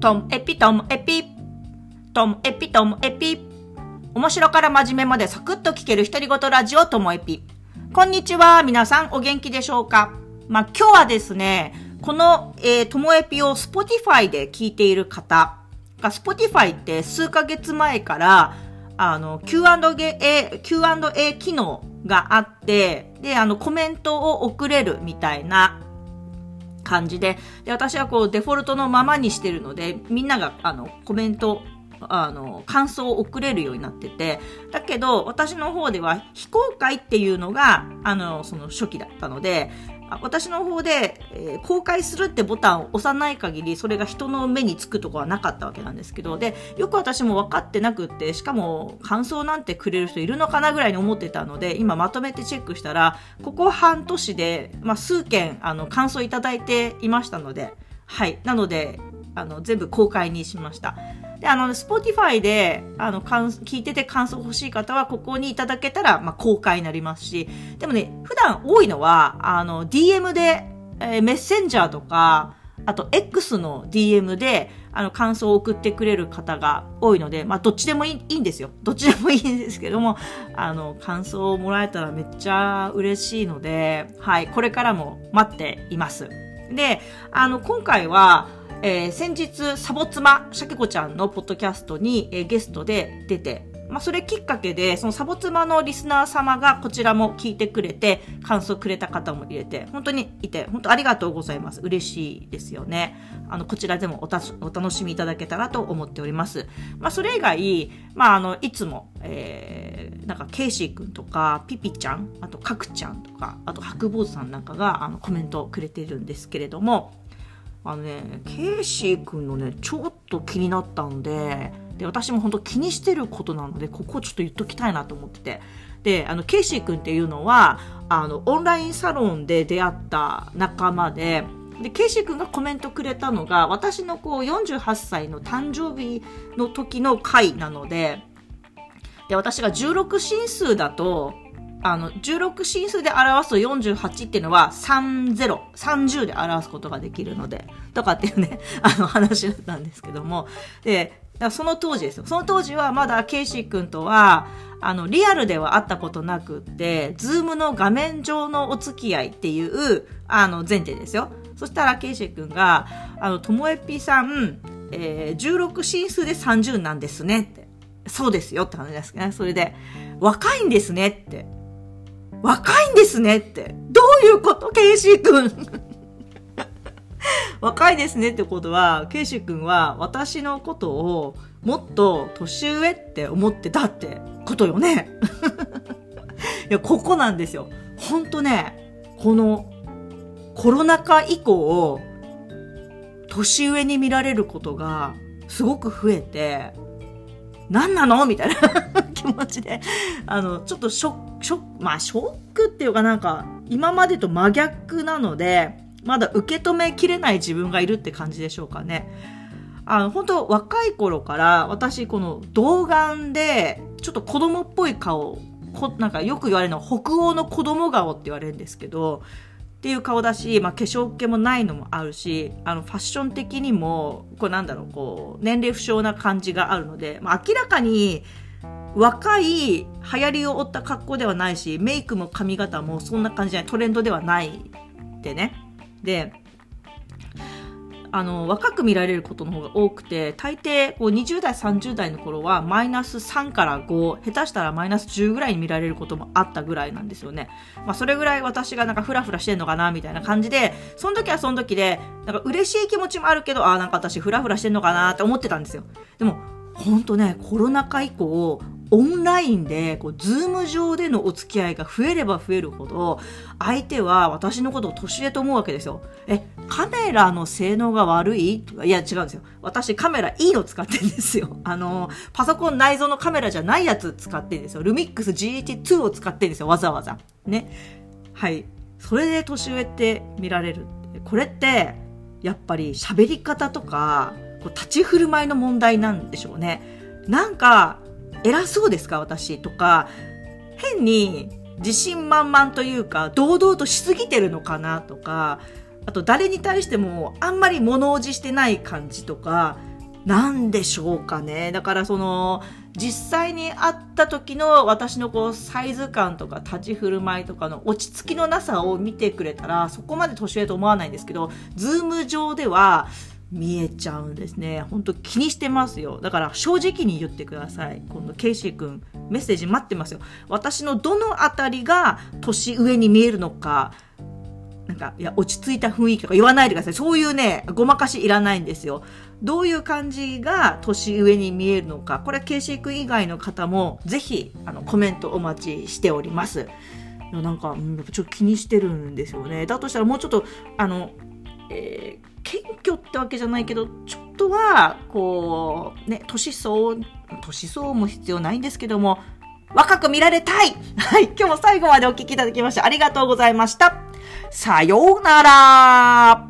トムエピトムエピ。トムエピトムエピ。面白から真面目までサクッと聞ける独り言ラジオトモエピ。こんにちは。皆さんお元気でしょうか？まあ、今日はですね、この、えー、ともエピを Spotify で聞いている方が、Spotify って数ヶ月前から、あの、Q&A、Q&A 機能があって、で、あの、コメントを送れるみたいな感じで、で、私はこうデフォルトのままにしてるので、みんながあの、コメントあの、感想を送れるようになってて、だけど、私の方では非公開っていうのが、あの、その初期だったので、私の方で、えー、公開するってボタンを押さない限り、それが人の目につくとこはなかったわけなんですけど、で、よく私も分かってなくって、しかも感想なんてくれる人いるのかなぐらいに思ってたので、今まとめてチェックしたら、ここ半年で、まあ、数件、あの、感想いただいていましたので、はい。なので、あの、全部公開にしました。で、あの、 Spotify で、あの、聞いてて感想欲しい方は、ここにいただけたら、まあ、公開になりますし、でもね、普段多いのは、あの、DM で、えー、メッセンジャーとか、あと、X の DM で、あの、感想を送ってくれる方が多いので、まあ、どっちでもいいんですよ。どっちでもいいんですけども、あの、感想をもらえたらめっちゃ嬉しいので、はい、これからも待っています。で、あの、今回は、えー、先日、サボ妻、シャケ子ちゃんのポッドキャストに、えー、ゲストで出て、まあ、それきっかけで、そのサボ妻のリスナー様がこちらも聞いてくれて、感想くれた方も入れて、本当にいて、本当ありがとうございます。嬉しいですよね。あの、こちらでもおたお楽しみいただけたらと思っております。まあ、それ以外、まあ、あの、いつも、えー、なんか、ケイシーくんとか、ピピちゃん、あと、カクちゃんとか、あと、白坊主さんなんかが、あの、コメントをくれてるんですけれども、あのね、ケイシー君のね、ちょっと気になったんで、で、私も本当気にしてることなので、ここをちょっと言っときたいなと思ってて。で、あの、ケイシー君っていうのは、あの、オンラインサロンで出会った仲間で、で、ケイシー君がコメントくれたのが、私のこう、48歳の誕生日の時の回なので、で、私が16進数だと、あの、16進数で表すと48っていうのは30、30で表すことができるので、とかっていうね、あの話だったんですけども、で、その当時ですよ。その当時はまだケイシー君とは、あの、リアルでは会ったことなくって、 Zoom の画面上のお付き合いっていう、あの、前提ですよ。そしたらケイシー君が、あの、ともえぴさん、えー、16進数で30なんですねって。そうですよって話ですね。それで、若いんですねって。若いんですねって。どういうことケイシー君 若いですねってことは、ケイシー君は私のことをもっと年上って思ってたってことよね。いや、ここなんですよ。ほんとね、このコロナ禍以降、年上に見られることがすごく増えて、何なの？みたいな気持ちで、あの、ちょっとショック、ショック、まあショックっていうかなんか、今までと真逆なので、まだ受け止めきれない自分がいるって感じでしょうかね。あの、本当若い頃から私この童顔で、ちょっと子供っぽい顔、こなんかよく言われるのは北欧の子供顔って言われるんですけど、っていう顔だし、まあ、化粧気もないのもあるし、あの、ファッション的にも、こうなんだろう、こう、年齢不詳な感じがあるので、まあ、明らかに、若い流行りを追った格好ではないし、メイクも髪型もそんな感じじゃない、トレンドではないでね。で、あの、若く見られることの方が多くて、大抵、こう、20代、30代の頃は、マイナス3から5、下手したらマイナス10ぐらいに見られることもあったぐらいなんですよね。まあ、それぐらい私がなんかフラフラしてんのかな、みたいな感じで、その時はその時で、なんか嬉しい気持ちもあるけど、ああ、なんか私フラフラしてんのかなって思ってたんですよ。でも、ほんとね、コロナ禍以降、オンラインで、こう、ズーム上でのお付き合いが増えれば増えるほど、相手は私のことを年上と思うわけですよ。え、カメラの性能が悪い？いや、違うんですよ。私カメラいいの使ってるんですよ。あの、パソコン内蔵のカメラじゃないやつ使ってるんですよ。ルミックス GH2 を使ってるんですよ。わざわざ。ね。はい。それで年上って見られる。これって、やっぱり喋り方とか、こう立ち振る舞いの問題なんでしょうね。なんか、偉そうですか私とか、変に自信満々というか、堂々としすぎてるのかなとか、あと誰に対してもあんまり物おじしてない感じとか、なんでしょうかね。だからその、実際に会った時の私のこうサイズ感とか立ち振る舞いとかの落ち着きのなさを見てくれたらそこまで年上と思わないんですけど、 Zoom 上では見えちゃうんですね。本当気にしてますよ。だから正直に言ってください。今度ケイシー君メッセージ待ってますよ。私のどのあたりが年上に見えるのか、なんか、いや、落ち着いた雰囲気とか言わないでください。そういうね、ごまかしいらないんですよ。どういう感じが年上に見えるのか。これはケイシー君以外の方も、ぜひ、あの、コメントお待ちしております。なんか、ちょっと気にしてるんですよね。だとしたらもうちょっと、あの、えー、謙虚ってわけじゃないけど、ちょっとは、こう、ね、年相、年相も必要ないんですけども、若く見られたい はい、今日も最後までお聞きいただきましてありがとうございました。さようなら